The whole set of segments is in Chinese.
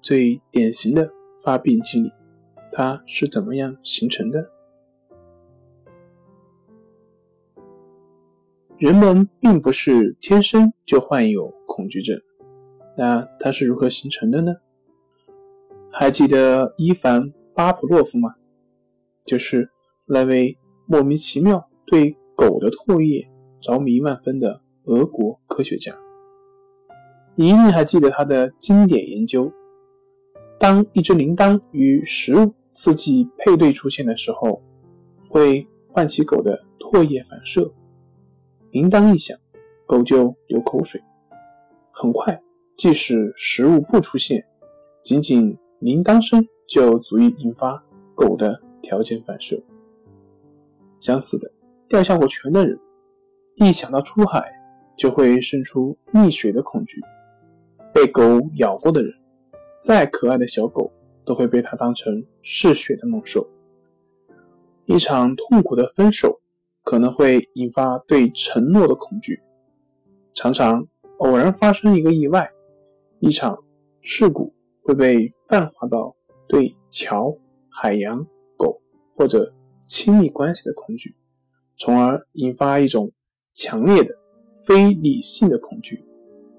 最典型的发病机理，它是怎么样形成的？人们并不是天生就患有恐惧症，那它是如何形成的呢？还记得伊凡·巴甫洛夫吗？就是那位莫名其妙对狗的唾液着迷万分的俄国科学家。你一定还记得他的经典研究。当一只铃铛与食物刺激配对出现的时候，会唤起狗的唾液反射。铃铛一响，狗就流口水。很快，即使食物不出现，仅仅铃铛声就足以引发狗的条件反射。相似的，掉下过泉的人，一想到出海就会生出溺水的恐惧；被狗咬过的人。再可爱的小狗都会被它当成嗜血的猛兽。一场痛苦的分手可能会引发对承诺的恐惧。常常偶然发生一个意外，一场事故会被泛化到对桥、海洋、狗或者亲密关系的恐惧，从而引发一种强烈的非理性的恐惧。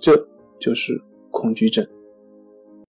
这就是恐惧症。